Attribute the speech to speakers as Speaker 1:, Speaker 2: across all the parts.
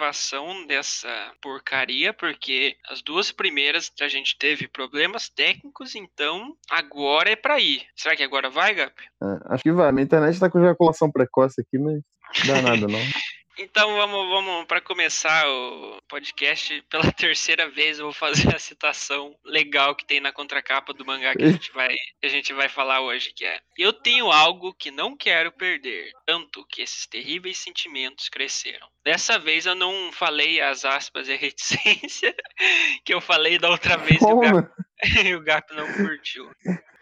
Speaker 1: gravação dessa porcaria, porque as duas primeiras a gente teve problemas técnicos, então agora é pra ir. Será que agora vai, Gap?
Speaker 2: É, acho que vai. Minha internet tá com ejaculação precoce aqui, mas não dá nada, não.
Speaker 1: Então vamos, vamos para começar o podcast pela terceira vez eu vou fazer a citação legal que tem na contracapa do mangá que a gente vai que a gente vai falar hoje que é eu tenho algo que não quero perder tanto que esses terríveis sentimentos cresceram. Dessa vez eu não falei as aspas e a reticência que eu falei da outra vez e o, Gap, e o Gap não curtiu.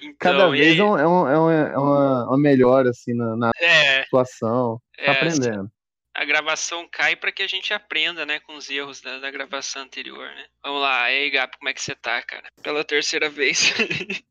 Speaker 2: Então, Cada vez é, um, é, um, é, uma, uma melhora assim na, na é, situação. Tá é, aprendendo
Speaker 1: a gravação cai para que a gente aprenda, né, com os erros da, da, gravação anterior, né? Vamos lá, e aí, Gap, como é que você tá, cara? Pela terceira vez.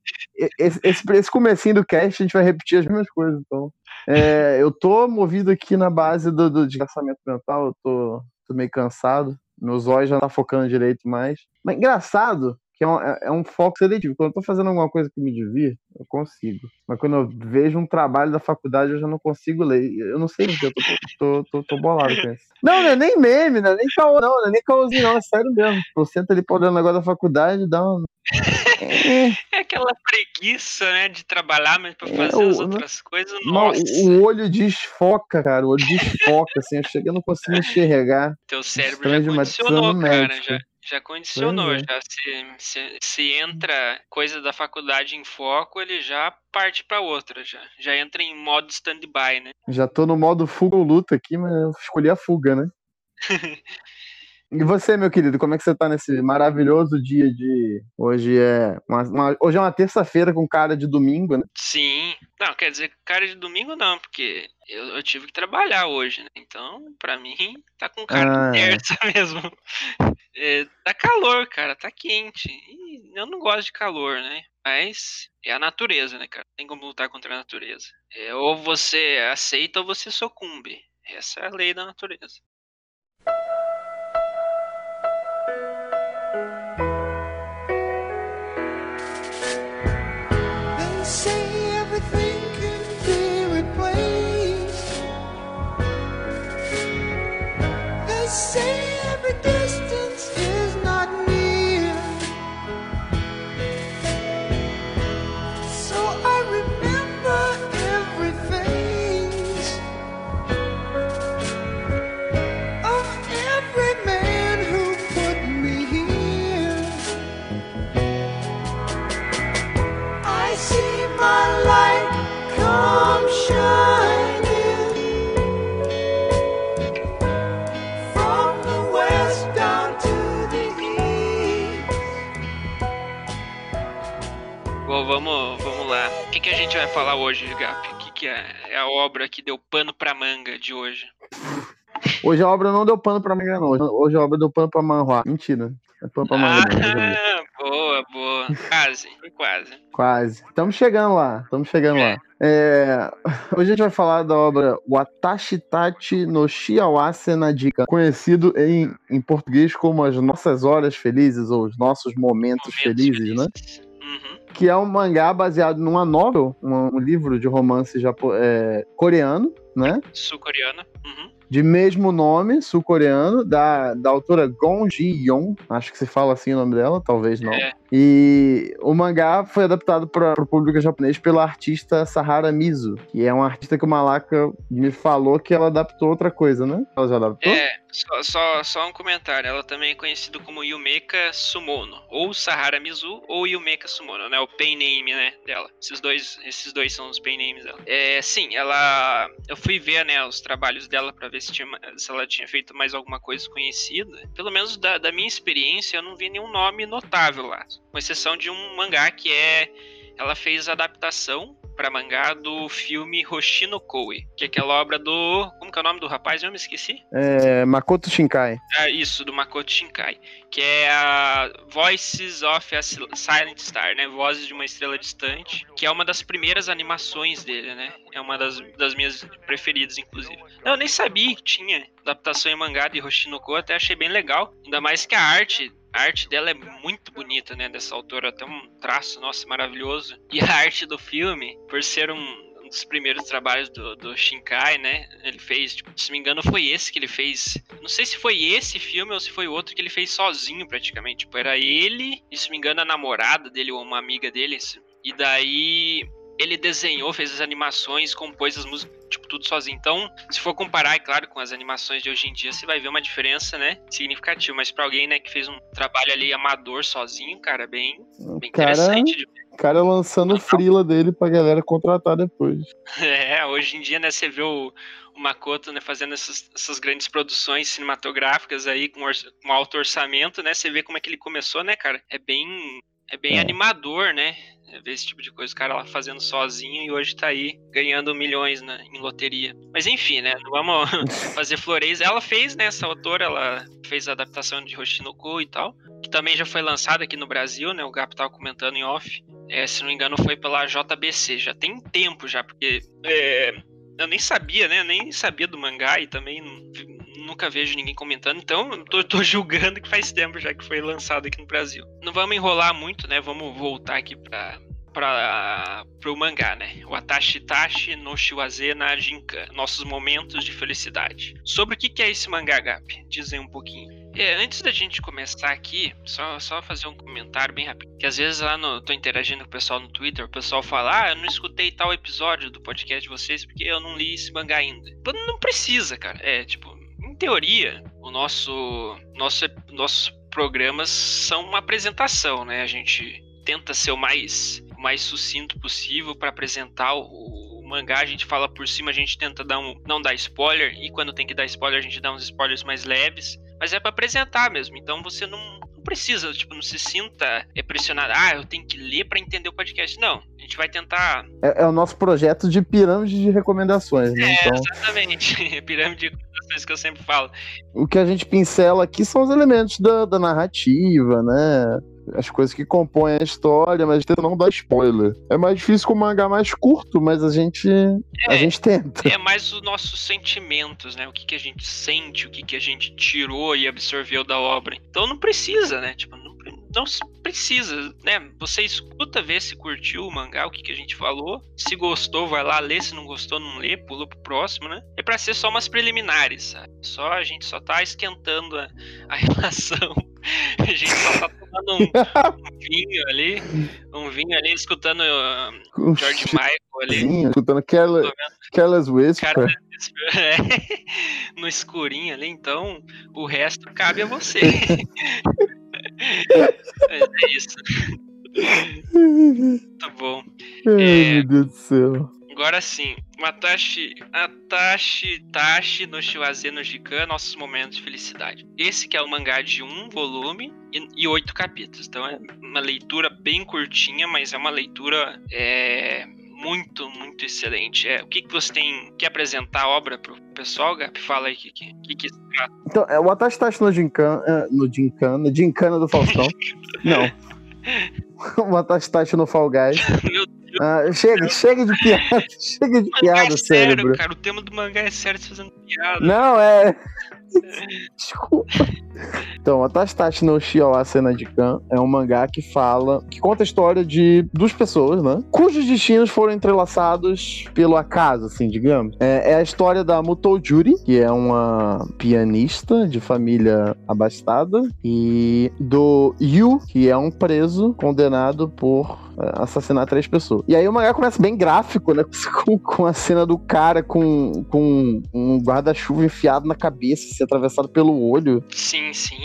Speaker 2: esse, esse, esse comecinho do cast a gente vai repetir as mesmas coisas, então. É, eu tô movido aqui na base do, do desgraçamento mental, eu tô, tô meio cansado, meus olhos já não tá focando direito mais. Mas engraçado que é um, é, é um foco seletivo. Quando eu tô fazendo alguma coisa que me devia, eu consigo. Mas quando eu vejo um trabalho da faculdade, eu já não consigo ler. Eu não sei porque eu tô, tô, tô, tô bolado com isso. Não, não é nem meme, não é nem caô, não, não é nem caôzinho, não, é sério mesmo. Eu sento ali pra olhar o negócio da faculdade dá uma.
Speaker 1: É aquela preguiça, né, de trabalhar, mas pra é, fazer é, as outras coisas, nossa.
Speaker 2: O olho desfoca, cara, o olho desfoca, assim, eu chego e não consigo enxergar.
Speaker 1: Teu cérebro já condicionou, cara, já. Já condicionou, é. já se, se, se, entra coisa da faculdade em foco, ele já parte para outra, já. Já entra em modo stand-by, né?
Speaker 2: Já tô no modo fuga ou luta aqui, mas eu escolhi a fuga, né? E você, meu querido, como é que você tá nesse maravilhoso dia de. Hoje é uma, uma... Hoje é uma terça-feira com cara de domingo, né?
Speaker 1: Sim. Não, quer dizer, cara de domingo não, porque eu, eu tive que trabalhar hoje, né? Então, pra mim, tá com cara ah, de é. terça mesmo. É, tá calor, cara, tá quente. E eu não gosto de calor, né? Mas é a natureza, né, cara? Tem como lutar contra a natureza. É, ou você aceita ou você sucumbe. Essa é a lei da natureza. Obra que deu pano pra manga de hoje?
Speaker 2: Hoje a obra não deu pano pra manga, não. Hoje a obra deu pano pra manhua. Mentira. É pano pra manga.
Speaker 1: Ah, boa, boa. Quase, quase.
Speaker 2: Quase. Estamos chegando lá. Estamos chegando é. lá. É... Hoje a gente vai falar da obra Watashi Tachi no Shiawase Nadika, conhecido em, em português como As Nossas Horas Felizes ou Os Nossos Momentos, Momentos felizes, né? felizes, né? Que é um mangá baseado numa novel, um, livro de romance japo, é, coreano, né?
Speaker 1: Sul-coreana. Uhum
Speaker 2: de mesmo nome, sul-coreano, da, da autora Gong Ji-yeon, acho que se fala assim o nome dela, talvez não. É. E o mangá foi adaptado para o público japonês pela artista Sahara Mizu, que é uma artista que o Malaka me falou que ela adaptou outra coisa, né? Ela já adaptou?
Speaker 1: É, só, só, só um comentário. Ela também é conhecida como Yumeka Sumono, ou Sahara Mizu, ou Yumeka Sumono, né? O pen name, né, dela. Esses dois, esses dois são os pen names dela. É, sim, ela... Eu fui ver, né, os trabalhos dela para ver se, tinha, se ela tinha feito mais alguma coisa conhecida. Pelo menos da, da minha experiência, eu não vi nenhum nome notável lá. Com exceção de um mangá que é. Ela fez adaptação para mangá do filme Hoshino Koe, que é aquela obra do. Como que é o nome do rapaz? Eu me esqueci.
Speaker 2: É. Makoto Shinkai.
Speaker 1: É isso, do Makoto Shinkai. Que é a Voices of a Silent Star, né? Vozes de uma Estrela Distante. Que é uma das primeiras animações dele, né? É uma das, das minhas preferidas, inclusive. Eu nem sabia que tinha adaptação em mangá de Hoshino Koe, até achei bem legal. Ainda mais que a arte a arte dela é muito bonita, né? Dessa autora, até um traço, nossa, maravilhoso. E a arte do filme, por ser um, um dos primeiros trabalhos do, do Shinkai, né? Ele fez, tipo, se me engano, foi esse que ele fez. Não sei se foi esse filme ou se foi outro que ele fez sozinho, praticamente. Tipo, era ele, e se me engano, a namorada dele ou uma amiga dele. E daí ele desenhou, fez as animações, compôs as músicas, tipo, tudo sozinho. Então, se for comparar, é claro, com as animações de hoje em dia, você vai ver uma diferença, né, significativa. Mas para alguém, né, que fez um trabalho ali amador sozinho, cara, bem, bem
Speaker 2: cara,
Speaker 1: interessante.
Speaker 2: cara lançando o frila dele pra galera contratar depois.
Speaker 1: É, hoje em dia, né, você vê o, o Makoto, né, fazendo essas, essas grandes produções cinematográficas aí com, com alto orçamento, né, você vê como é que ele começou, né, cara? É bem, é bem é. animador, né? É, ver esse tipo de coisa, o cara lá fazendo sozinho e hoje tá aí ganhando milhões né, em loteria. Mas enfim, né? Não vamos fazer flores. Ela fez, né? Essa autora, ela fez a adaptação de Hoshinoku e tal, que também já foi lançada aqui no Brasil, né? O Gap tava comentando em off. É, se não me engano, foi pela JBC. Já tem tempo já, porque é, eu nem sabia, né? Nem sabia do mangá e também nunca vejo ninguém comentando, então tô, tô, julgando que faz tempo já que foi lançado aqui no Brasil. Não vamos enrolar muito, né? Vamos voltar aqui pra, para o mangá, né? O Atashi Tashi no Shiwaze na Jinkan, nossos momentos de felicidade. Sobre o que é esse mangá, Gap? Dizem um pouquinho. É, antes da gente começar aqui, só, só fazer um comentário bem rápido. Que às vezes lá no. tô interagindo com o pessoal no Twitter, o pessoal fala, ah, eu não escutei tal episódio do podcast de vocês porque eu não li esse mangá ainda. Não precisa, cara. É, tipo, teoria, o nosso, nosso, nossos programas são uma apresentação, né? A gente tenta ser o mais, o mais sucinto possível para apresentar o, o, mangá. A gente fala por cima, a gente tenta dar um, não dar spoiler, e quando tem que dar spoiler, a gente dá uns spoilers mais leves. Mas é para apresentar mesmo, então você não, precisa, tipo, não se sinta pressionado. Ah, eu tenho que ler para entender o podcast. Não, a gente vai tentar.
Speaker 2: É, é, o nosso projeto de pirâmide de recomendações, né?
Speaker 1: É, então... exatamente. pirâmide de recomendações que eu sempre falo.
Speaker 2: O que a gente pincela aqui são os elementos da, da narrativa, né? As coisas que compõem a história, mas tenta não dar spoiler. É mais difícil com um mangá mais curto, mas a gente é, a gente tenta.
Speaker 1: É mais os nossos sentimentos, né? O que, que a gente sente, o que, que a gente tirou e absorveu da obra. Então não precisa, né? Tipo, não, não precisa, né? Você escuta, vê se curtiu o mangá, o que, que a gente falou. Se gostou, vai lá ler. Se não gostou, não lê, pula pro próximo, né? É pra ser só umas preliminares, sabe? Só a gente só tá esquentando a, a relação. A gente só tá tomando um, um, vinho ali, um vinho ali, escutando uh, George Michael ali.
Speaker 2: Escutando Careless, Careless Whisper. Careless
Speaker 1: Whisper é, no escurinho ali, então o resto cabe a você. é isso. Muito bom.
Speaker 2: Ai, é, meu Deus do céu.
Speaker 1: Agora sim, Matashi, Atashi Tashi no Shiwaze no Jikan, Nossos Momentos de Felicidade. Esse que é o mangá de um volume e, oito capítulos. Então é uma leitura bem curtinha, mas é uma leitura é, muito, muito excelente. É, o que, que você tem que apresentar a obra pro pessoal, Gap? Fala aí o que, que, que, trata.
Speaker 2: Então, é, o Atashi Tashi no Jinkan, é, no Jinkan, no Gincana do Faustão. Não. o Atashi Tashi no Fall Guys. Meu ah, chega, chega de piada, chega de piada, é
Speaker 1: sério,
Speaker 2: cérebro.
Speaker 1: cara, o tema do mangá é sério, você fazendo piada.
Speaker 2: Não, é. Desculpa. Então, a Tashi no Shiowa Cena de Kan é um mangá que fala, que conta a história de duas pessoas, né? Cujos destinos foram entrelaçados pelo acaso, assim, digamos. É, é a história da Mutou Juri, que é uma pianista de família abastada, e do Yu, que é um preso condenado por é, assassinar três pessoas. E aí o mangá começa bem gráfico, né? Com, com a cena do cara com, com um guarda-chuva enfiado na cabeça, se atravessado pelo olho.
Speaker 1: Sim, sim.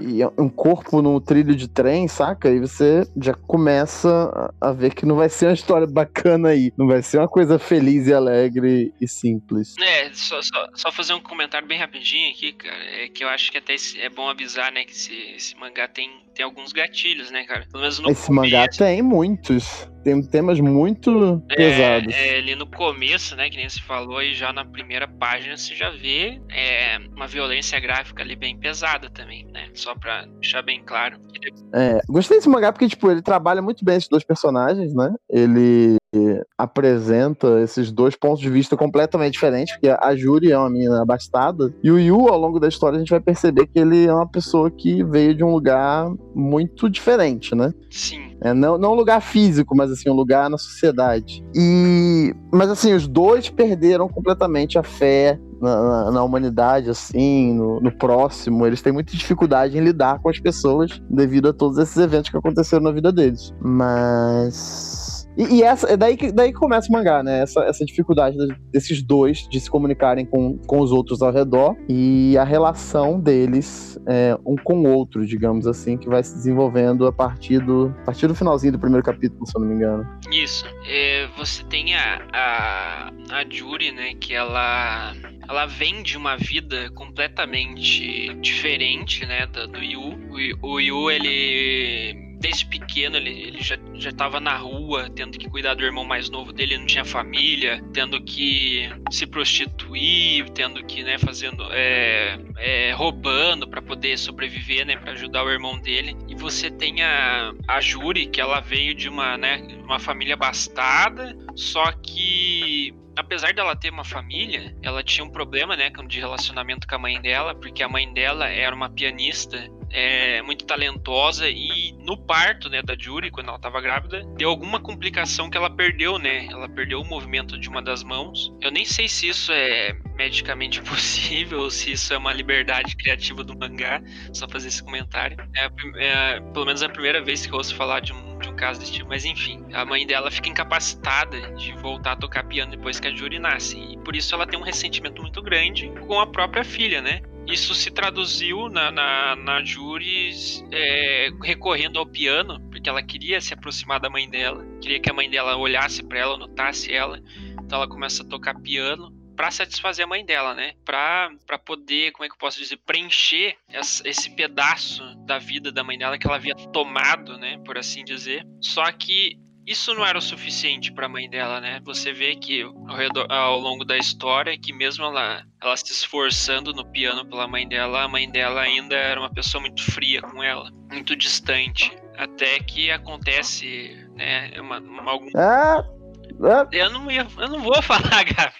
Speaker 2: E um corpo no trilho de trem, saca? E você já começa a ver que não vai ser uma história bacana aí. Não vai ser uma coisa feliz e alegre e simples.
Speaker 1: É, só, só, só fazer um comentário bem rapidinho aqui, cara. É que eu acho que até é bom avisar, né, que esse, esse mangá tem, tem alguns gatilhos, né, cara?
Speaker 2: Pelo menos no Esse começo. mangá tem muitos tem temas muito é, pesados.
Speaker 1: É, ali no começo, né, que nem se falou, e já na primeira página você já vê é, uma violência gráfica ali bem pesada também, né? Só pra deixar bem claro.
Speaker 2: É, gostei desse mangá porque, tipo, ele trabalha muito bem esses dois personagens, né? Ele apresenta esses dois pontos de vista completamente diferentes, porque a Juri é uma menina abastada, e o Yu, ao longo da história, a gente vai perceber que ele é uma pessoa que veio de um lugar muito diferente, né?
Speaker 1: Sim.
Speaker 2: É, não, não um lugar físico, mas assim, um lugar na sociedade. E. Mas assim, os dois perderam completamente a fé na, na, na, humanidade, assim, no, no, próximo. Eles têm muita dificuldade em lidar com as pessoas devido a todos esses eventos que aconteceram na vida deles. Mas e, e, essa, é daí que, daí que começa o mangá, né? Essa, essa dificuldade desses dois de se comunicarem com, com os outros ao redor e a relação deles é, um com o outro, digamos assim, que vai se desenvolvendo a partir do, a partir do finalzinho do primeiro capítulo, se eu não me engano.
Speaker 1: Isso. É, você tem a, a, a Juri, né? Que ela ela vem de uma vida completamente diferente, né, do, do Yu. O, o Yu, ele desde pequeno ele, ele já, já tava na rua, tendo que cuidar do irmão mais novo dele, não tinha família, tendo que se prostituir, tendo que, né, fazendo, é, é, roubando para poder sobreviver, né, para ajudar o irmão dele. E você tem a, a Juri, que ela veio de uma, né, uma família abastada, só que apesar dela ter uma família, ela tinha um problema, né, de relacionamento com a mãe dela, porque a mãe dela era uma pianista é, muito talentosa e no parto, né, da Jury, quando ela estava grávida, deu alguma complicação que ela perdeu, né? Ela perdeu o movimento de uma das mãos. Eu nem sei se isso é medicamente possível ou se isso é uma liberdade criativa do mangá, só fazer esse comentário. É, é pelo menos a primeira vez que eu ouço falar de um, de um caso desse tipo, mas enfim, a mãe dela fica incapacitada de voltar a tocar piano depois que a Jury nasce, e por isso ela tem um ressentimento muito grande com a própria filha, né? Isso se traduziu na, na, na é, recorrendo ao piano, porque ela queria se aproximar da mãe dela, queria que a mãe dela olhasse para ela, notasse ela. Então ela começa a tocar piano para satisfazer a mãe dela, né? Para poder, como é que eu posso dizer, preencher esse pedaço da vida da mãe dela que ela havia tomado, né? Por assim dizer. Só que isso não era o suficiente para a mãe dela, né? Você vê que ao, redor, ao, longo da história, que mesmo ela, ela se esforçando no piano pela mãe dela, a mãe dela ainda era uma pessoa muito fria com ela, muito distante. Até que acontece, né? Uma, uma, algum...
Speaker 2: Ah, ah.
Speaker 1: Eu, não ia, eu não vou falar, Gabi.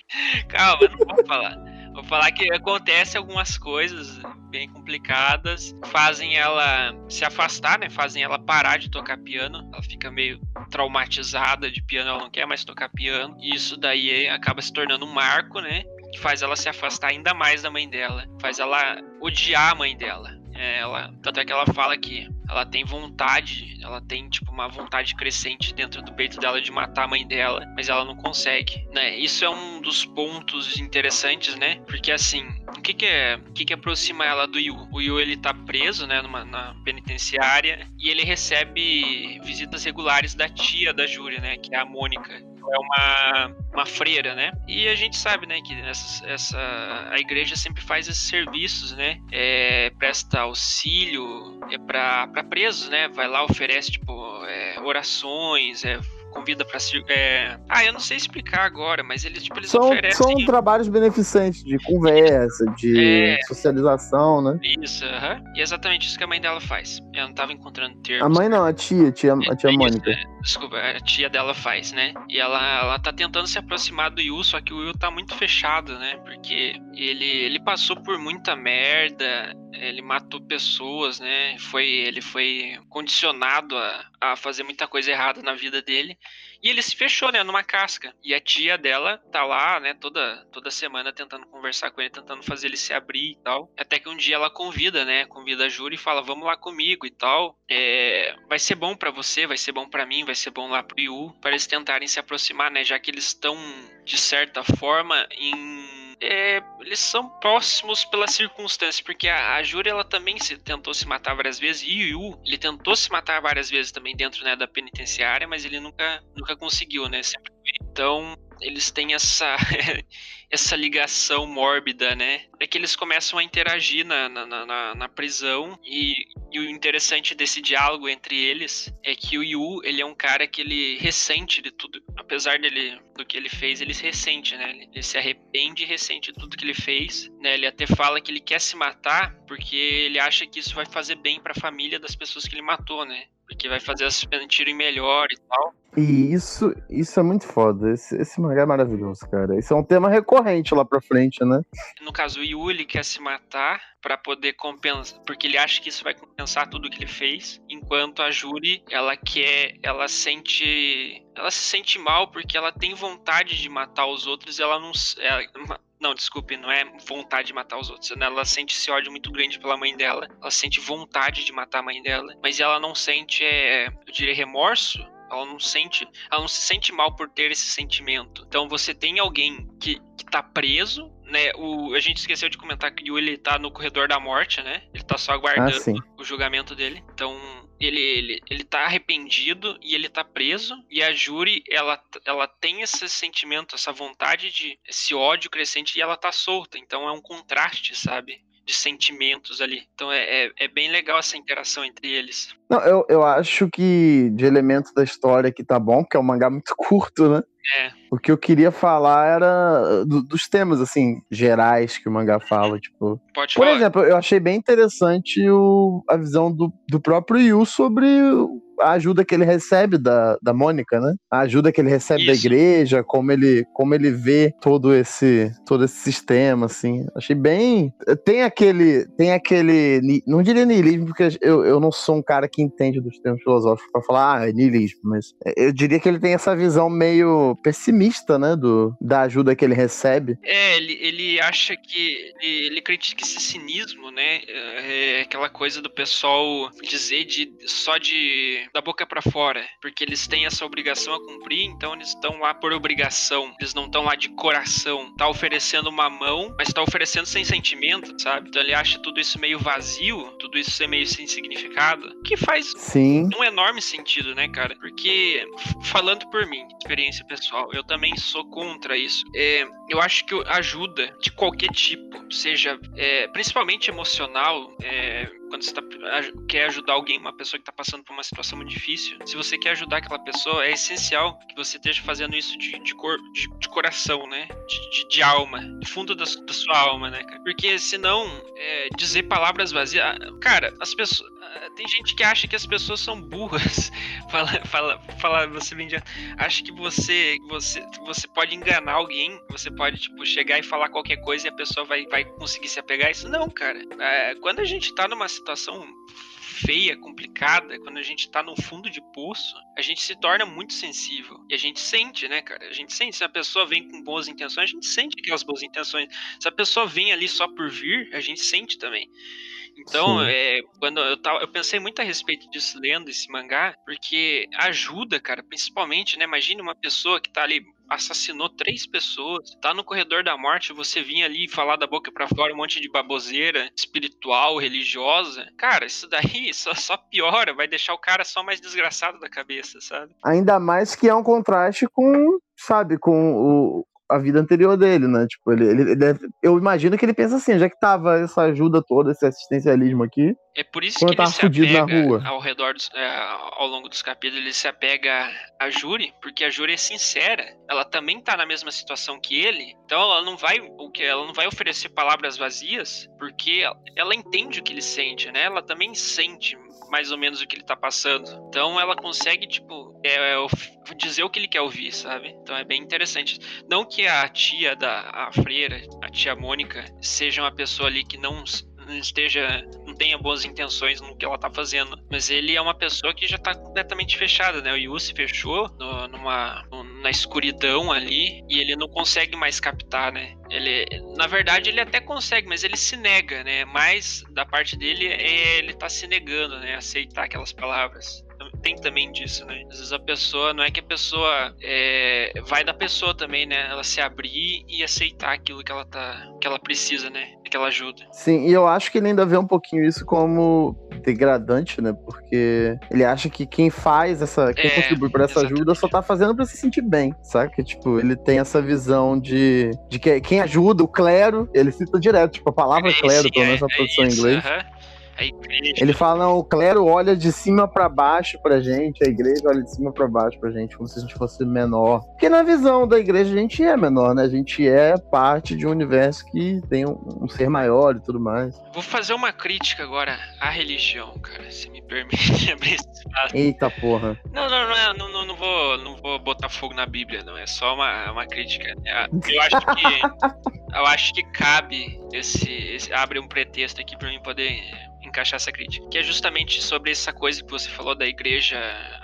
Speaker 1: Calma, eu não vou falar. Vou falar que acontece algumas coisas bem complicadas, fazem ela se afastar, né? Fazem ela parar de tocar piano. Ela fica meio traumatizada de piano, ela não quer mais tocar piano. E isso daí acaba se tornando um marco, né? Que faz ela se afastar ainda mais da mãe dela, faz ela odiar a mãe dela. É, ela, tanto é que ela fala que ela tem vontade, ela tem tipo uma vontade crescente dentro do peito dela de matar a mãe dela, mas ela não consegue, né? Isso é um dos pontos interessantes, né? Porque assim, o que que é, o que que aproxima ela do Yu? O Yu ele tá preso, né, numa na penitenciária e ele recebe visitas regulares da tia da Júlia, né, que é a Mônica é uma, uma freira, né? E a gente sabe, né, que essa, essa a igreja sempre faz esses serviços, né? É, presta auxílio é para presos, né? Vai lá, oferece, tipo, é, orações, é, convida para é... ah eu não sei explicar agora mas eles tipo eles
Speaker 2: são,
Speaker 1: oferecem
Speaker 2: são trabalhos beneficentes de conversa de é... socialização né?
Speaker 1: Isso uh -huh. e é exatamente isso que a mãe dela faz. Eu não tava encontrando termos
Speaker 2: a mãe não a tia a tia, a tia é, Mônica.
Speaker 1: é, desculpa a tia dela faz né? E ela ela tá tentando se aproximar do Yu só que o Yu tá muito fechado né? Porque ele ele passou por muita merda ele matou pessoas, né? Foi, ele foi condicionado a, a fazer muita coisa errada na vida dele. E ele se fechou, né, numa casca. E a tia dela tá lá, né, toda, toda semana tentando conversar com ele, tentando fazer ele se abrir e tal. Até que um dia ela convida, né, convida a Júlia e fala, vamos lá comigo e tal. É, vai ser bom para você, vai ser bom para mim, vai ser bom lá pro Yu, para eles tentarem se aproximar, né, já que eles estão, de certa forma, em é, eles são próximos pela circunstância, porque a, a ela também se, tentou se matar várias vezes, e Yu, ele tentou se matar várias vezes também dentro né, da penitenciária, mas ele nunca, nunca conseguiu, né? Sempre. Então, eles têm essa essa ligação mórbida, né? É que eles começam a interagir na, na, na, na prisão e, e, o interessante desse diálogo entre eles é que o Yu, ele é um cara que ele ressente de tudo. Apesar dele, do que ele fez, ele se ressente, né? Ele, se arrepende e ressente de tudo que ele fez, né? Ele até fala que ele quer se matar porque ele acha que isso vai fazer bem para a família das pessoas que ele matou, né? Porque vai fazer se sentirem melhor e tal.
Speaker 2: E isso, isso é muito foda. Esse, esse mangá é maravilhoso, cara. Isso é um tema recorrente lá pra frente, né?
Speaker 1: No caso, o Yuli quer se matar para poder compensar, porque ele acha que isso vai compensar tudo que ele fez, enquanto a Juri, ela quer, ela sente, ela se sente mal porque ela tem vontade de matar os outros, ela não, ela, não, desculpe, não é vontade de matar os outros. Ela sente esse ódio muito grande pela mãe dela. Ela sente vontade de matar a mãe dela. Mas ela não sente, é, eu diria, remorso ela não sente, ela não se sente mal por ter esse sentimento. Então você tem alguém que, que tá preso, né? O, a gente esqueceu de comentar que o ele tá no corredor da morte, né? Ele tá só aguardando ah, o julgamento dele. Então ele, ele, ele tá arrependido e ele tá preso. E a Juri, ela, ela tem esse sentimento, essa vontade de. esse ódio crescente e ela tá solta. Então é um contraste, sabe? De sentimentos ali. Então é, é, é, bem legal essa interação entre eles.
Speaker 2: Não, eu, eu acho que de elementos da história que tá bom, porque é um mangá muito curto, né?
Speaker 1: É.
Speaker 2: O que eu queria falar era do, dos temas, assim, gerais que o mangá fala, tipo...
Speaker 1: Pode
Speaker 2: Por
Speaker 1: falar.
Speaker 2: exemplo, eu achei bem interessante o, a visão do, do próprio Yu sobre a ajuda que ele recebe da, da Mônica, né? A ajuda que ele recebe Isso. da igreja, como ele, como ele vê todo esse, todo esse sistema, assim. Achei bem. Tem aquele. Tem aquele. Não diria niilismo, porque eu, eu não sou um cara que entende dos termos filosóficos para falar, ah, é niilismo, mas eu diria que ele tem essa visão meio pessimista, né? Do, da ajuda que ele recebe.
Speaker 1: É, ele, ele acha que. Ele, ele critica esse cinismo, né? É aquela coisa do pessoal dizer de só de da boca para fora, porque eles têm essa obrigação a cumprir, então eles estão lá por obrigação, eles não estão lá de coração. Tá oferecendo uma mão, mas tá oferecendo sem sentimento, sabe? Então ele acha tudo isso meio vazio, tudo isso ser meio sem significado, que faz
Speaker 2: Sim.
Speaker 1: um enorme sentido, né, cara? Porque, falando por mim, experiência pessoal, eu também sou contra isso. É, eu acho que ajuda de qualquer tipo, seja é, principalmente emocional, é, quando você tá, quer ajudar alguém, uma pessoa que está passando por uma situação muito difícil, se você quer ajudar aquela pessoa, é essencial que você esteja fazendo isso de, de, cor, de, de coração, né? De, de, alma, do fundo da, da, sua alma, né? Porque senão, é, dizer palavras vazias. Ah, cara, as pessoas. Ah, tem gente que acha que as pessoas são burras. fala, fala, fala, você vem de, acha que você, você, você pode enganar alguém, você pode, tipo, chegar e falar qualquer coisa e a pessoa vai, vai conseguir se apegar a isso. Não, cara. É, quando a gente tá numa situação feia, complicada, quando a gente tá no fundo de poço, a gente se torna muito sensível. E a gente sente, né, cara? A gente sente. Se a pessoa vem com boas intenções, a gente sente aquelas boas intenções. Se a pessoa vem ali só por vir, a gente sente também. Então, é, quando eu, tava, eu pensei muito a respeito disso lendo esse mangá, porque ajuda, cara, principalmente, né? Imagine uma pessoa que tá ali assassinou três pessoas, tá no corredor da morte, você vinha ali falar da boca para fora um monte de baboseira espiritual, religiosa. Cara, isso daí só, só piora, vai deixar o cara só mais desgraçado da cabeça, sabe?
Speaker 2: Ainda mais que é um contraste com, sabe, com o, a vida anterior dele, né? Tipo, ele, ele, ele, eu imagino que ele pensa assim, já que tava essa ajuda toda, esse assistencialismo aqui.
Speaker 1: É por isso que ele se apega na rua. ao redor, dos, é, ao longo dos capítulos, ele se apega a Júri, porque a Júri é sincera. Ela também tá na mesma situação que ele, então ela não vai, o que ela não vai oferecer palavras vazias, porque ela entende o que ele sente, né? Ela também sente mais ou menos o que ele tá passando. Então ela consegue, tipo, é, é, dizer o que ele quer ouvir, sabe? Então é bem interessante. Não que a tia da a freira, a tia Mônica, seja uma pessoa ali que não esteja, não tenha boas intenções no que ela tá fazendo. Mas ele é uma pessoa que já tá completamente fechada, né? O Yu se fechou no, numa, na escuridão ali e ele não consegue mais captar, né? Ele, na verdade, ele até consegue, mas ele se nega, né? Mais da parte dele é ele tá se negando, né? Aceitar aquelas palavras tem também disso, né? Às vezes a pessoa, não é que a pessoa é, vai da pessoa também, né? Ela se abrir e aceitar aquilo que ela tá, que ela precisa, né? Aquela ajuda.
Speaker 2: Sim, e eu acho que ele ainda vê um pouquinho isso como degradante, né? Porque ele acha que quem faz essa, quem é, contribui por essa exatamente. ajuda só tá fazendo para se sentir bem, sabe? Tipo, ele tem essa visão de, de que quem ajuda, o clero, ele cita direto, tipo, a palavra é, clero, pelo menos na é, produção em inglês. Uh -huh
Speaker 1: a igreja.
Speaker 2: Ele fala, não, o clero olha de cima para baixo pra gente, a igreja olha de cima para baixo pra gente, como se a gente fosse menor. Porque na visão da igreja a gente é menor, né? A gente é parte de um universo que tem um, um ser maior e tudo mais.
Speaker 1: Vou fazer uma crítica agora à religião, cara, se me permite abrir esse espaço.
Speaker 2: Eita porra.
Speaker 1: Não, não, não, não, não, não, vou, não vou botar fogo na Bíblia, não. É só uma, uma crítica. Eu acho que. eu acho que cabe esse, esse. Abre um pretexto aqui pra mim poder encaixar essa crítica. Que é justamente sobre essa coisa que você falou da igreja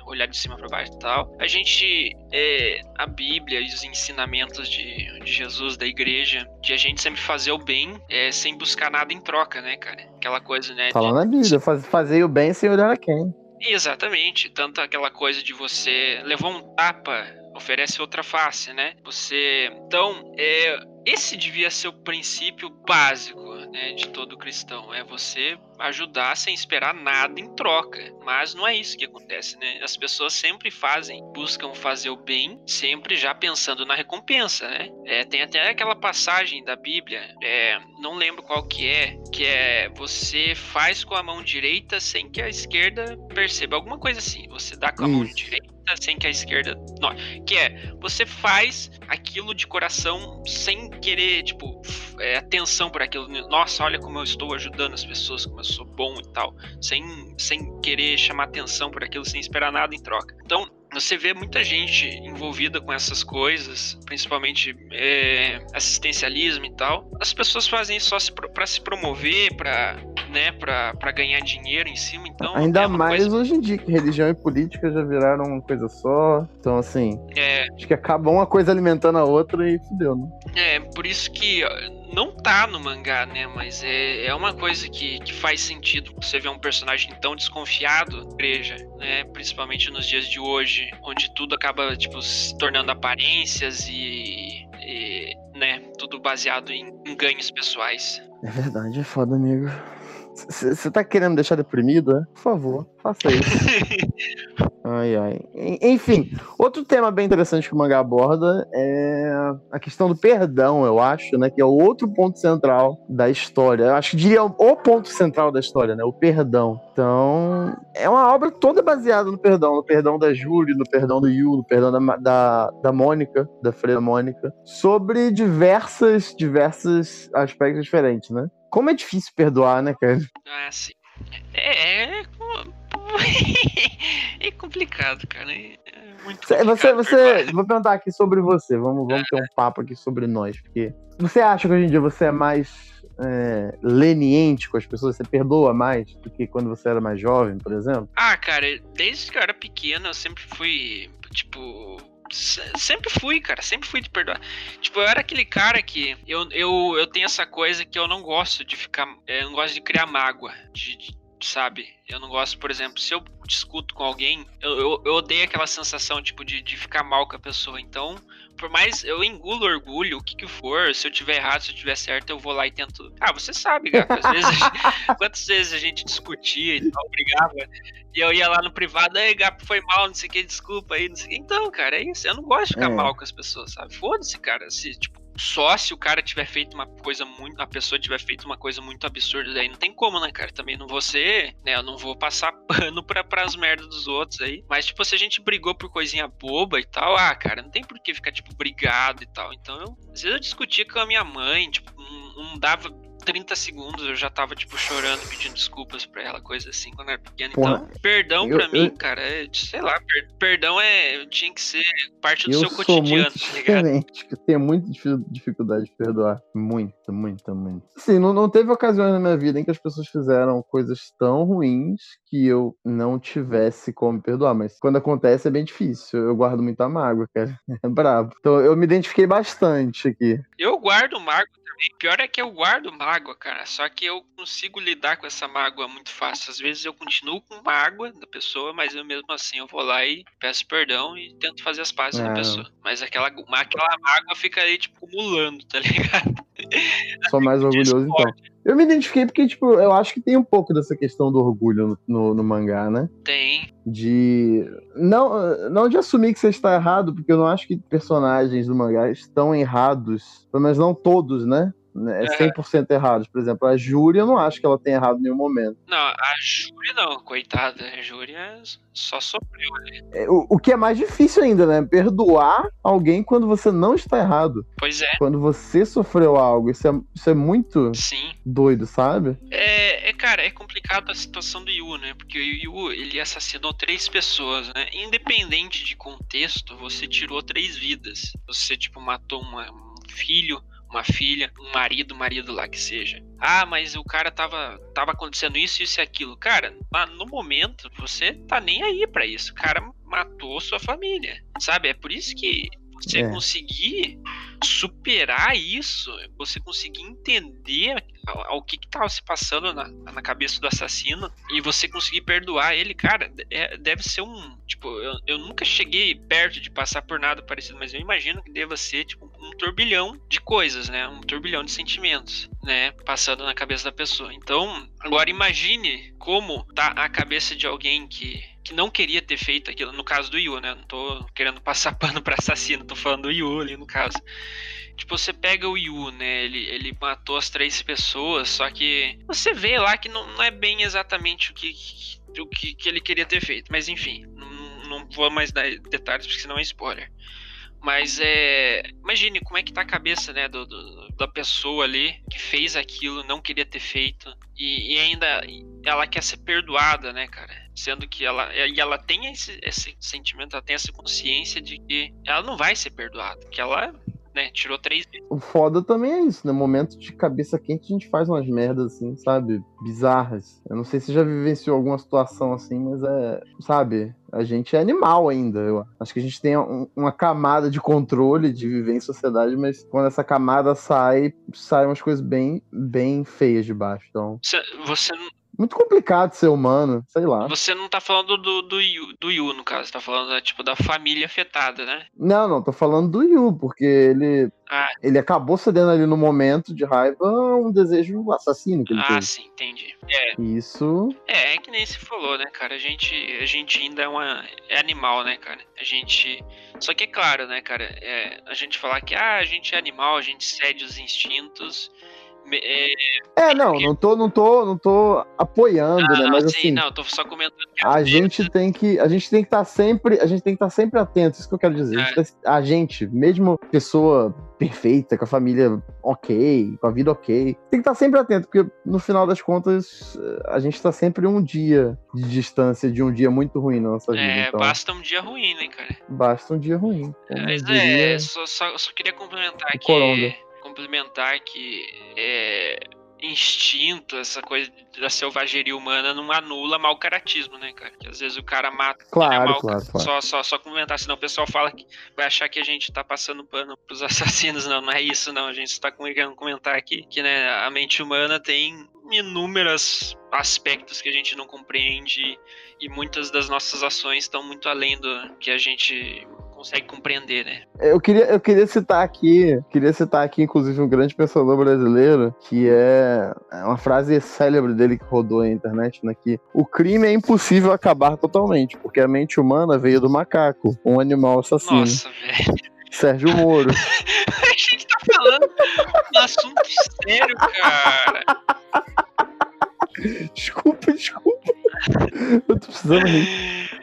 Speaker 1: olhar de cima para baixo e tal. A gente, é, a Bíblia e os ensinamentos de, de, Jesus, da igreja, de a gente sempre fazer o bem é, sem buscar nada em troca, né, cara? Aquela coisa, né?
Speaker 2: Falando na Bíblia, faz, fazer o bem sem olhar a quem.
Speaker 1: Exatamente. Tanto aquela coisa de você levar um tapa oferece outra face, né? Você. Então, é, esse devia ser o princípio básico né, de todo cristão. É você ajudar sem esperar nada em troca. Mas não é isso que acontece, né? As pessoas sempre fazem, buscam fazer o bem, sempre já pensando na recompensa, né? É, tem até aquela passagem da Bíblia, é, não lembro qual que é, que é você faz com a mão direita sem que a esquerda perceba. Alguma coisa assim. Você dá com a mão direita sem que a esquerda. Não, que é, você faz aquilo de coração sem querer, tipo, é, atenção por aquilo. Nossa, olha como eu estou ajudando as pessoas, como eu sou bom e tal. Sem, sem querer chamar atenção por aquilo, sem esperar nada em troca. Então, você vê muita gente envolvida com essas coisas, principalmente é, assistencialismo e tal. As pessoas fazem isso só para se promover, para né, para ganhar dinheiro em cima. Então
Speaker 2: ainda é mais coisa... hoje em dia que religião e política já viraram uma coisa só. Então assim,
Speaker 1: é...
Speaker 2: acho que acaba uma coisa alimentando a outra e fudeu, né?
Speaker 1: É por isso que não tá no mangá, né? Mas é, é uma coisa que, que faz sentido você ver um personagem tão desconfiado, igreja, né? Principalmente nos dias de hoje, onde tudo acaba, tipo, se tornando aparências e, e né? Tudo baseado em, em ganhos pessoais.
Speaker 2: É verdade, é foda, amigo. Você tá querendo deixar deprimido, é? Por favor, faça isso. ai, ai. Enfim, outro tema bem interessante que o mangá aborda é a questão do perdão, eu acho, né? Que é outro ponto central da história. Eu acho que diria o ponto central da história, né? O perdão. Então, é uma obra toda baseada no perdão. No perdão da Júlia, no perdão do Yu, no perdão da, da, da Mônica, da Freira Mônica. Sobre diversas, diversos aspectos diferentes, né? Como é difícil perdoar, né, cara?
Speaker 1: Ah, sim. É, é, é complicado, cara. É muito complicado
Speaker 2: você, você, vou perguntar aqui sobre você. Vamos, vamos ter um papo aqui sobre nós, porque você acha que hoje em dia você é mais é, leniente com as pessoas? Você perdoa mais do que quando você era mais jovem, por exemplo?
Speaker 1: Ah, cara, desde que eu era pequeno, eu sempre fui, tipo, sempre fui, cara, sempre fui de perdoar. Tipo, eu era aquele cara que eu, eu, eu tenho essa coisa que eu não gosto de ficar, eu não gosto de criar mágoa, de, de sabe? Eu não gosto, por exemplo, se eu discuto com alguém, eu, eu, eu odeio aquela sensação, tipo, de, de ficar mal com a pessoa. Então, por mais eu engulo orgulho, o que que for, se eu tiver errado, se eu tiver certo, eu vou lá e tento. Ah, você sabe, Gato, às vezes. Gente... Quantas vezes a gente discutia e tal, brigava, e eu ia lá no privado, ei, Gato, foi mal, não sei o que, desculpa aí, não sei o que. Então, cara, é isso. Eu não gosto de ficar é. mal com as pessoas, sabe? Foda-se, cara. Se, tipo, só se o cara tiver feito uma coisa muito. A pessoa tiver feito uma coisa muito absurda. Daí não tem como, né, cara? Também não vou ser. Né, eu não vou passar pano pra, pras merdas dos outros aí. Mas, tipo, se a gente brigou por coisinha boba e tal, ah, cara, não tem por que ficar, tipo, brigado e tal. Então, eu, às vezes eu discutia com a minha mãe, tipo, não, não dava 30 segundos eu já tava, tipo, chorando, pedindo desculpas pra ela, coisa assim, quando era pequeno. Então, perdão eu, pra eu, mim, cara, é, sei lá, per, perdão é, tinha que ser parte do seu cotidiano, muito tá ligado?
Speaker 2: Eu tenho muita dificuldade de perdoar. Muito, muito, muito. Sim, não, não teve ocasiões na minha vida em que as pessoas fizeram coisas tão ruins que eu não tivesse como perdoar, mas quando acontece é bem difícil. Eu guardo muita mágoa, cara. É brabo. Então eu me identifiquei bastante aqui.
Speaker 1: Eu guardo mágoa Pior é que eu guardo mágoa, cara. Só que eu consigo lidar com essa mágoa muito fácil. Às vezes eu continuo com mágoa da pessoa, mas eu mesmo assim eu vou lá e peço perdão e tento fazer as pazes a pessoa. Mas aquela, aquela mágoa fica aí, tipo, acumulando, tá ligado?
Speaker 2: Sou mais orgulhoso então. Eu me identifiquei porque, tipo, eu acho que tem um pouco dessa questão do orgulho no, no, no, mangá, né?
Speaker 1: Tem.
Speaker 2: De. Não, não de assumir que você está errado, porque eu não acho que personagens do mangá estão errados, mas não todos, né? Né, 100% errados. Por exemplo, a Júlia, eu não acho que ela tenha errado em nenhum momento.
Speaker 1: Não, a Júlia não, coitada. A Júlia só sofreu ali.
Speaker 2: É, o, o que é mais difícil ainda, né? Perdoar alguém quando você não está errado.
Speaker 1: Pois é.
Speaker 2: Quando você sofreu algo. Isso é, isso é muito
Speaker 1: Sim.
Speaker 2: doido, sabe?
Speaker 1: É, é, cara, é complicado a situação do Yu, né? Porque o Yu, ele assassinou três pessoas, né? Independente de contexto, você tirou três vidas. Você, tipo, matou uma, um filho, uma filha, um marido, marido lá que seja. Ah, mas o cara tava, tava acontecendo isso, isso e aquilo. Cara, no momento, você tá nem aí para isso. O cara matou sua família, sabe? É por isso que você é. conseguir superar isso, você conseguir entender ao que estava se passando na, na cabeça do assassino e você conseguir perdoar ele, cara, é, deve ser um. Tipo, eu, eu nunca cheguei perto de passar por nada parecido, mas eu imagino que deva ser, tipo, um turbilhão de coisas, né? Um turbilhão de sentimentos, né? Passando na cabeça da pessoa. Então, agora imagine como tá a cabeça de alguém que que não queria ter feito aquilo, no caso do Yu, né? Não tô querendo passar pano pra assassino, tô falando do Yu ali no caso. Tipo, você pega o Yu, né? Ele, ele matou as três pessoas, só que você vê lá que não, não é bem exatamente o que, o que, que ele queria ter feito. Mas enfim, não, não vou mais dar detalhes porque senão é spoiler. Mas é. Imagine como é que tá a cabeça, né, do, do, da pessoa ali que fez aquilo, não queria ter feito. E, e, ainda ela quer ser perdoada, né, cara? Sendo que ela. E ela tem esse, esse sentimento, ela tem essa consciência de que ela não vai ser perdoada. Que ela né? Tirou três
Speaker 2: O foda também é isso, né? Momento de cabeça quente a gente faz umas merdas assim, sabe? Bizarras. Eu não sei se já vivenciou alguma situação assim, mas é. Sabe? A gente é animal ainda. Eu acho que a gente tem um, uma camada de controle de viver em sociedade, mas quando essa camada sai, saem umas coisas bem, bem feias de baixo. Então.
Speaker 1: Você, você
Speaker 2: muito complicado ser humano, sei lá.
Speaker 1: Você não tá falando do, do, Yu, do Yu, no caso, tá falando, né, tipo, da família afetada, né?
Speaker 2: Não, não, tô falando do Yu, porque ele. Ah. Ele acabou cedendo ali no momento de raiva um desejo assassino que ele
Speaker 1: ah,
Speaker 2: teve.
Speaker 1: Ah, sim, entendi. É.
Speaker 2: Isso.
Speaker 1: É, é que nem se falou, né, cara? A gente, a gente ainda é, uma, é animal, né, cara? A gente. Só que é claro, né, cara? É, a gente falar que ah, a gente é animal, a gente cede os instintos.
Speaker 2: É, é, não, não tô, não tô, não tô apoiando, ah, né? Mas sim, assim,
Speaker 1: não, tô só comentando.
Speaker 2: a gente tem que, a gente tem que estar tá sempre, a gente tem que estar tá sempre atento. Isso que eu quero dizer. É. A gente, mesmo pessoa perfeita, com a família ok, com a vida ok, tem que estar tá sempre atento, porque no final das contas a gente tá sempre um dia de distância de um dia muito ruim na nossa vida. É, então...
Speaker 1: basta um dia ruim, né, cara?
Speaker 2: Basta um dia ruim.
Speaker 1: Mas é, só, só, só, queria complementar aqui. Coronga complementar que é, instinto, essa coisa da selvageria humana não anula mau caratismo, né, cara? Que às vezes o cara mata.
Speaker 2: Claro, mal, claro, claro.
Speaker 1: Só, só, só comentar, senão o pessoal fala que vai achar que a gente tá passando pano pros assassinos. Não, não é isso, não. A gente está querendo comentar aqui que né, a mente humana tem inúmeros aspectos que a gente não compreende e muitas das nossas ações estão muito além do que a gente consegue compreender, né?
Speaker 2: Eu queria, eu queria citar aqui, queria citar aqui, inclusive, um grande pensador brasileiro, que é, é uma frase célebre dele que rodou na internet, né? Que o crime é impossível acabar totalmente, porque a mente humana veio do macaco, um animal assassino.
Speaker 1: Nossa, velho.
Speaker 2: Sérgio Moro.
Speaker 1: a gente tá falando um assunto sério, cara.
Speaker 2: Desculpa, desculpa. Eu tô precisando rir.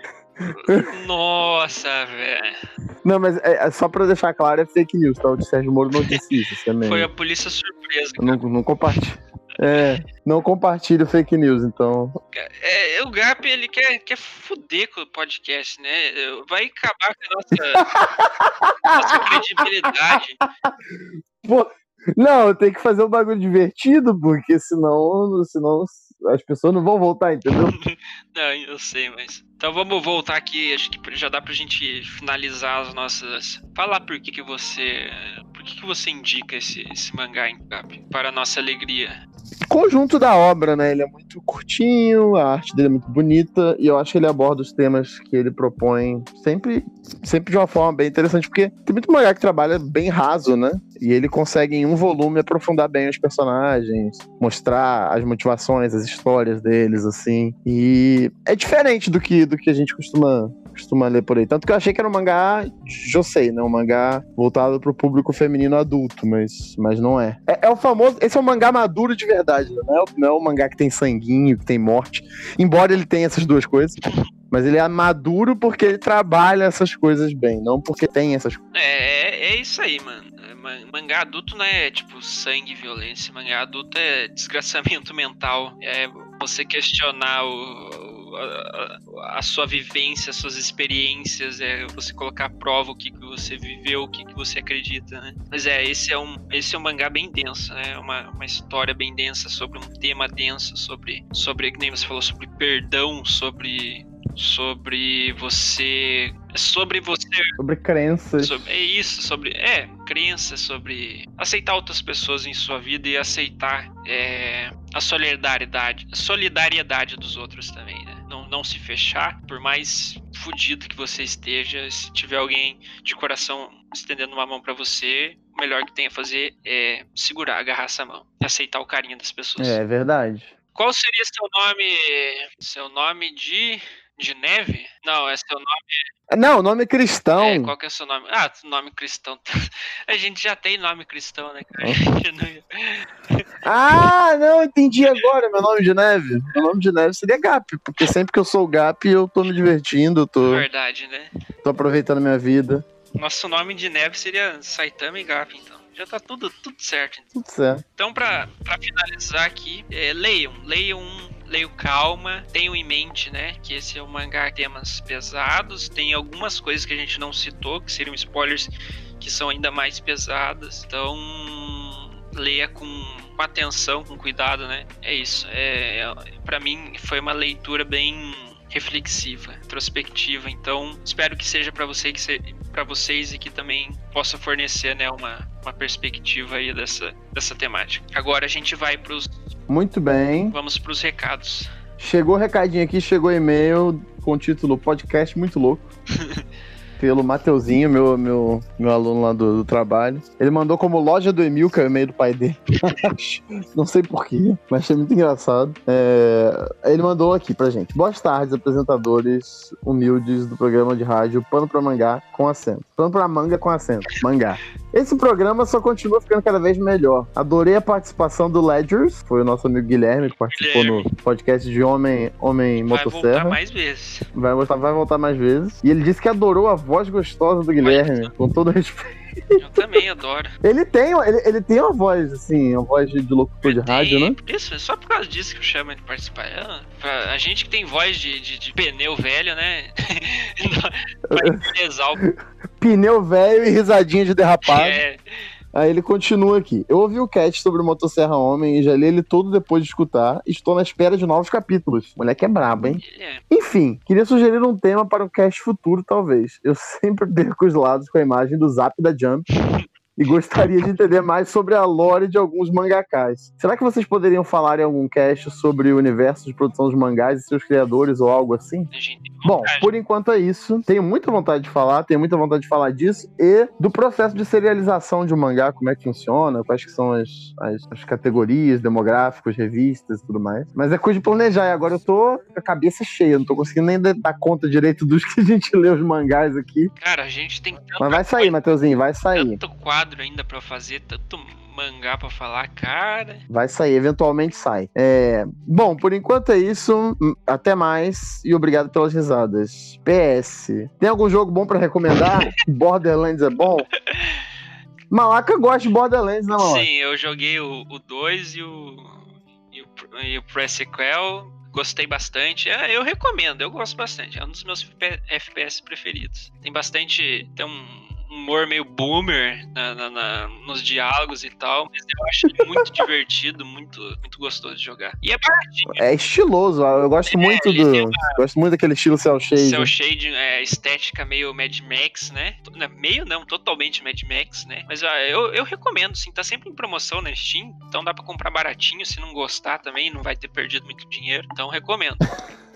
Speaker 1: Nossa, velho.
Speaker 2: Não, mas é, é, só pra deixar claro, é fake news, tá? O de Sérgio Moro não disse isso também.
Speaker 1: Foi a polícia surpresa.
Speaker 2: Não, não compartilha. É, não fake news, então.
Speaker 1: É, o Gap, ele quer, quer fuder com o podcast, né? Vai acabar com a nossa, nossa credibilidade.
Speaker 2: Pô, não, tem que fazer um bagulho divertido, porque senão, senão as pessoas não vão voltar, entendeu?
Speaker 1: não, eu sei, mas. Então vamos voltar aqui, acho que já dá pra gente finalizar as nossas. Falar por que, que você. Por que, que você indica esse, esse mangá em cap? Para a nossa alegria.
Speaker 2: Conjunto da obra, né? Ele é muito curtinho, a arte dele é muito bonita, e eu acho que ele aborda os temas que ele propõe sempre, sempre de uma forma bem interessante, porque tem muito mangá que trabalha bem raso, né? E ele consegue, em um volume, aprofundar bem os personagens, mostrar as motivações, as histórias deles, assim. E é diferente do que, do que a gente costuma costuma ler por aí. Tanto que eu achei que era um mangá Josei, né? Um mangá voltado pro público feminino adulto, mas, mas não é. é. é o famoso. Esse é um mangá maduro de verdade, né? não é, não é um mangá que tem sanguinho, que tem morte. Embora ele tenha essas duas coisas. Mas ele é maduro porque ele trabalha essas coisas bem, não porque tem essas coisas.
Speaker 1: É, é, é isso aí, mano. É, mangá adulto não é tipo sangue e violência. Mangá adulto é desgraçamento mental. É você questionar o, a, a, sua vivência, as suas experiências, é você colocar à prova o que, que você viveu, o que, que você acredita, né? Mas é, esse é um, esse é um mangá bem denso, né? Uma, uma história bem densa sobre um tema denso, sobre, sobre, que nem você falou, sobre perdão, sobre sobre você sobre você
Speaker 2: sobre crenças
Speaker 1: sobre, é isso sobre é crenças sobre aceitar outras pessoas em sua vida e aceitar é, a solidariedade a solidariedade dos outros também? Não, não se fechar por mais fudido que você esteja se tiver alguém de coração estendendo uma mão para você o melhor que tem a fazer é segurar agarrar essa mão e aceitar o carinho das pessoas.
Speaker 2: É verdade.
Speaker 1: Qual seria seu nome seu nome de de neve? Não, é seu nome.
Speaker 2: Não, nome é cristão. É,
Speaker 1: qual que é o seu nome? Ah, nome cristão. A gente já tem nome cristão, né, cara?
Speaker 2: ah, não, entendi agora. Meu nome de neve. Meu nome de neve seria Gap, porque sempre que eu sou Gap, eu tô me divertindo, eu tô.
Speaker 1: Verdade, né?
Speaker 2: Tô aproveitando a minha vida.
Speaker 1: Nosso nome de neve seria Saitama e Gap, então já tá tudo, tudo certo.
Speaker 2: Tudo certo.
Speaker 1: Então, pra, pra finalizar aqui, é, leiam, leiam leio calma, tenho em mente, né, que esse é um mangá temas pesados, tem algumas coisas que a gente não citou, que seriam spoilers que são ainda mais pesadas. Então, leia com, com atenção, com cuidado, né? É isso. É, é para mim foi uma leitura bem reflexiva, introspectiva. Então, espero que seja para você que se, para vocês e que também possa fornecer, né, uma, uma perspectiva aí dessa, dessa temática. Agora a gente vai para os
Speaker 2: muito bem.
Speaker 1: Vamos para os recados.
Speaker 2: Chegou o recadinho aqui, chegou e-mail com o título Podcast Muito Louco. pelo Mateuzinho, meu, meu, meu aluno lá do, do, trabalho. Ele mandou como loja do Emil, que é o e-mail do pai dele. Não sei porquê, mas achei muito engraçado. É, ele mandou aqui pra gente. Boas tardes, apresentadores humildes do programa de rádio Pano pra Mangá com acento. Pano pra manga com acento. Mangá. Esse programa só continua ficando cada vez melhor. Adorei a participação do Ledgers, foi o nosso amigo Guilherme que participou Guilherme. no podcast de Homem, Homem vai Motosserra. Vai voltar
Speaker 1: mais vezes.
Speaker 2: Vai voltar, vai voltar mais vezes. E ele disse que adorou a voz gostosa do Guilherme, com todo respeito.
Speaker 1: Eu também adoro.
Speaker 2: Ele tem, ele, ele tem uma voz, assim, uma voz de, de locutor de rádio, né?
Speaker 1: Isso, é só por causa disso que eu chamo ele de participar. É, a gente que tem voz de, de, de pneu velho, né?
Speaker 2: Vai Pneu velho e risadinha de derrapado. É. Aí ele continua aqui. Eu ouvi o cast sobre o Motosserra Homem e já li ele todo depois de escutar. Estou na espera de novos capítulos. O moleque é brabo, hein? É. Enfim, queria sugerir um tema para um cast futuro, talvez. Eu sempre perco os lados com a imagem do zap da Jump. E gostaria de entender mais sobre a lore de alguns mangakás. Será que vocês poderiam falar em algum cast sobre o universo de produção dos mangás e seus criadores ou algo assim? Bom, por enquanto é isso. Tenho muita vontade de falar, tenho muita vontade de falar disso e do processo de serialização de um mangá, como é que funciona, quais que são as, as, as categorias, demográficos, revistas e tudo mais. Mas é coisa de planejar e agora eu tô com a cabeça cheia, não tô conseguindo nem dar conta direito dos que a gente lê os mangás aqui.
Speaker 1: Cara, a gente tem
Speaker 2: Mas vai sair, Matheusinho, vai sair.
Speaker 1: Tanto quadro quadro ainda para fazer, tanto mangá para falar, cara.
Speaker 2: Vai sair, eventualmente sai. É... Bom, por enquanto é isso. Até mais e obrigado pelas risadas. PS. Tem algum jogo bom para recomendar? Borderlands é bom? Malaca gosta de Borderlands, não?
Speaker 1: Sim, eu joguei o 2 e o, e o, e o Pre-Sequel. Gostei bastante. É, eu recomendo, eu gosto bastante. É um dos meus FPS preferidos. Tem bastante. Tem um humor meio boomer na, na, na, nos diálogos e tal, mas eu acho muito divertido, muito, muito gostoso de jogar. E é baratinho.
Speaker 2: É estiloso, eu gosto é, muito do. Uma... Gosto muito daquele estilo cel shade.
Speaker 1: Cel shade, é, estética meio Mad Max, né? Meio não, totalmente Mad Max, né? Mas ah, eu, eu recomendo, sim, tá sempre em promoção na Steam, então dá pra comprar baratinho, se não gostar também, não vai ter perdido muito dinheiro, então recomendo.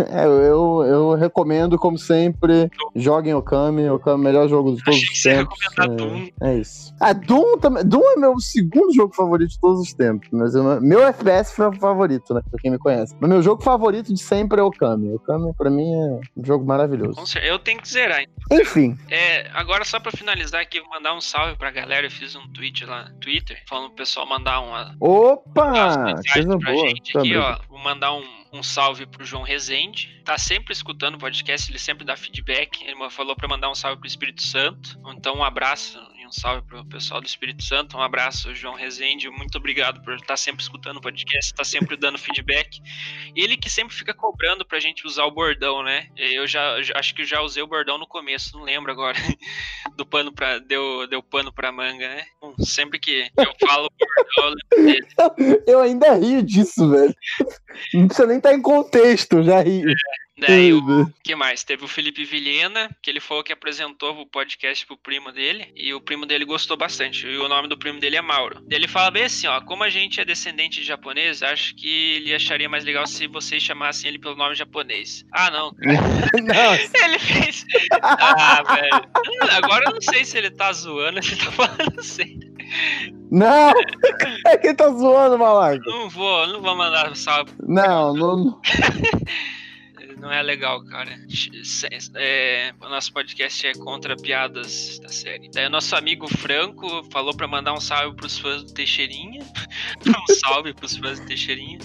Speaker 2: É, eu, eu recomendo, como sempre, joguem Okami. Okami é o melhor jogo de todos
Speaker 1: que
Speaker 2: os tempos.
Speaker 1: recomendar Doom.
Speaker 2: É, é isso. Ah, Doom, também, Doom é meu segundo jogo favorito de todos os tempos. Mas eu- meu FPS fa- favorito, né? Pra quem me conhece. Mas meu jogo favorito de sempre é Okami. Okami, pra mim, é um jogo maravilhoso.
Speaker 1: Eu tenho que zerar.
Speaker 2: Enfim,
Speaker 1: É, agora só pra finalizar aqui, vou mandar um salve pra galera. Eu fiz um tweet lá no Twitter, falando pro pessoal mandar uma,
Speaker 2: opa! Ah, Coisa boa.
Speaker 1: gente aqui, ó. Vou mandar um, um salve pro João Rezende. Tá sempre escutando o podcast, ele sempre dá feedback. Ele falou pra mandar um salve pro Espírito Santo. Então, um abraço um salve pro pessoal do Espírito Santo. Um abraço, João Rezende. Muito obrigado por estar sempre escutando o podcast, tá sempre dando feedback. Ele que sempre fica cobrando pra gente usar o bordão, né? Eu já, já- acho que já usei o bordão no começo, não lembro agora. Do pano pra. Deu, deu pano pra manga, né? Bom, sempre que eu falo bordão, eu lembro dele.
Speaker 2: Eu ainda rio disso, velho. Não precisa nem estar em contexto, já rio.
Speaker 1: Daí, o que mais? Teve o Felipe Vilhena, que ele falou que apresentou o podcast pro primo dele, e o primo dele gostou bastante. E o nome do primo dele é Mauro. Ele fala bem assim, ó, como a gente é descendente de japonês, acho que ele acharia mais legal se vocês chamassem ele pelo nome japonês. Ah, não, Ele fez. Ah, velho. Agora eu não sei se ele tá zoando, se ele tá falando sério.
Speaker 2: não! É quem tá zoando, malaco?
Speaker 1: Não vou, não vou mandar salve
Speaker 2: Não, não.
Speaker 1: Não é legal, cara. É, o nosso podcast é contra piadas da série. Daí o nosso amigo Franco falou pra mandar um salve pros fãs do Teixeirinha. um salve pros fãs do Teixeirinha.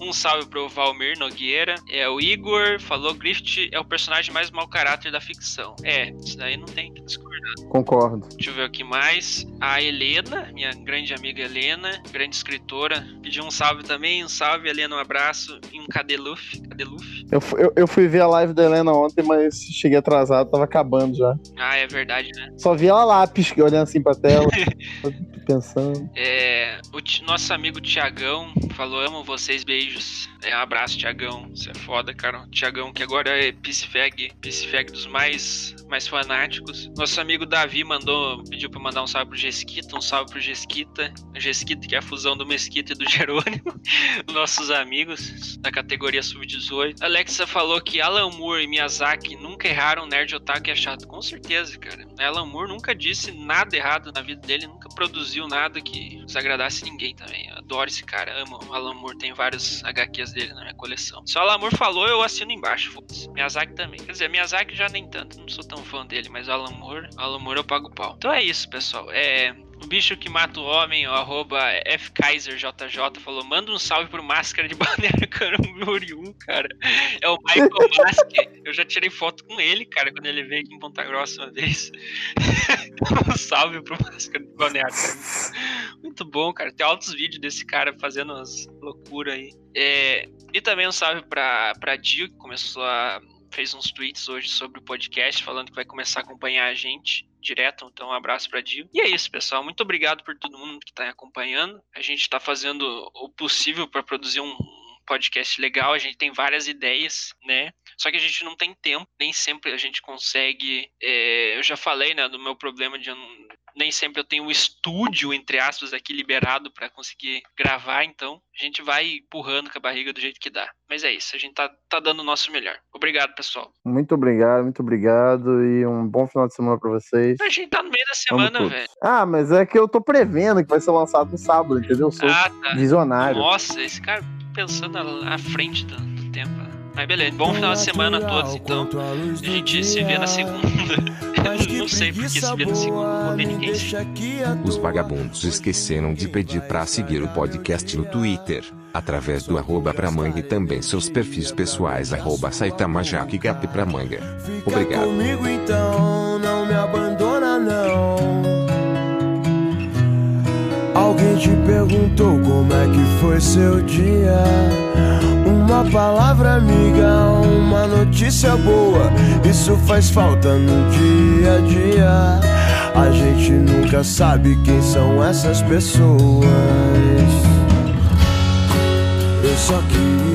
Speaker 1: Um salve pro Valmir Nogueira. É, o Igor falou Griffith é o personagem mais mau caráter da ficção. É, isso daí não tem que discordar.
Speaker 2: Concordo.
Speaker 1: Deixa eu ver o que mais. A Helena, minha grande amiga Helena, grande escritora, pediu um salve também. Um salve, Helena, um abraço e um cadê Luffy? Cadê Luffy?
Speaker 2: Eu, eu, eu fui ver a live da Helena ontem, mas cheguei atrasado, tava acabando já.
Speaker 1: Ah, é verdade, né?
Speaker 2: Só vi ela lá, pisca- olhando assim pra tela, pensando.
Speaker 1: É, o nosso amigo Tiagão falou: amo vocês, beijos. É, um abraço, Tiagão. Você é foda, cara. Tiagão, que agora é Piscifeg, Piscifeg dos mais, mais fanáticos. Nosso amigo Davi mandou, pediu pra mandar um salve pro Gesquita, um salve pro Gesquita. Gesquita, que é a fusão do Mesquita e do Jerônimo. Nossos amigos da categoria sub-18. Alexa falou que Alan Moore e Miyazaki nunca erraram Nerd Otaku é chato. Com certeza, cara. Alan Moore nunca disse nada errado na vida dele, nunca produziu nada que desagradasse ninguém também. Eu adoro esse cara, amo o Alan Moore, tem vários HQs dele na minha coleção. Se o Alan Moore falou, eu assino embaixo, foda-se. Miyazaki também. Quer dizer, Miyazaki já nem tanto, não sou tão fã dele, mas o Alan Moore, Alan Moore eu pago pau. Então é isso, pessoal. É. O bicho que mata o homem, o arroba FKaiserJJ, falou: manda um salve pro Máscara de Balneário Camboriú, cara. É o Michael Mask. Eu já tirei foto com ele, cara, quando ele veio aqui em Ponta Grossa uma vez. um salve pro Máscara de Balneário Camboriú. Muito bom, cara. Tem altos vídeos desse cara fazendo umas loucuras aí. É, e também um salve pra, pra Dio, que começou a. fez uns tweets hoje sobre o podcast, falando que vai começar a acompanhar a gente direto. Então, um abraço pra Dio. E é isso, pessoal. Muito obrigado por todo mundo que tá acompanhando. A gente tá fazendo o possível para produzir um podcast legal. A gente tem várias ideias, né? Só que a gente não tem tempo. Nem sempre a gente consegue. é, eu já falei, né, do meu problema de nem sempre eu tenho um estúdio, entre aspas, aqui liberado para conseguir gravar, então a gente vai empurrando com a barriga do jeito que dá. Mas é isso, a gente tá, tá dando o nosso melhor. Obrigado, pessoal.
Speaker 2: Muito obrigado, muito obrigado e um bom final de semana pra vocês.
Speaker 1: A gente tá no meio da semana, velho.
Speaker 2: Ah, mas é que eu tô prevendo que vai ser lançado no sábado, entendeu? Eu sou
Speaker 1: Ah, tá.
Speaker 2: visionário.
Speaker 1: Nossa, esse cara pensando à à frente do, do tempo. Mas beleza, bom final de semana a todos, então. A gente se vê na segunda. não sei porque se vê na segunda, não vou ver ninguém.
Speaker 3: Os vagabundos esqueceram de pedir pra seguir o podcast no Twitter, através do arroba pra manga e também seus perfis pessoais arroba Saitamajaque Gap pra manga.
Speaker 4: Fica
Speaker 3: Obrigado.
Speaker 4: comigo então, não me abandona não. Te perguntou como é que foi seu dia? Uma palavra amiga, uma notícia boa. Isso faz falta no dia a dia. A gente nunca sabe quem são essas pessoas. Eu só queria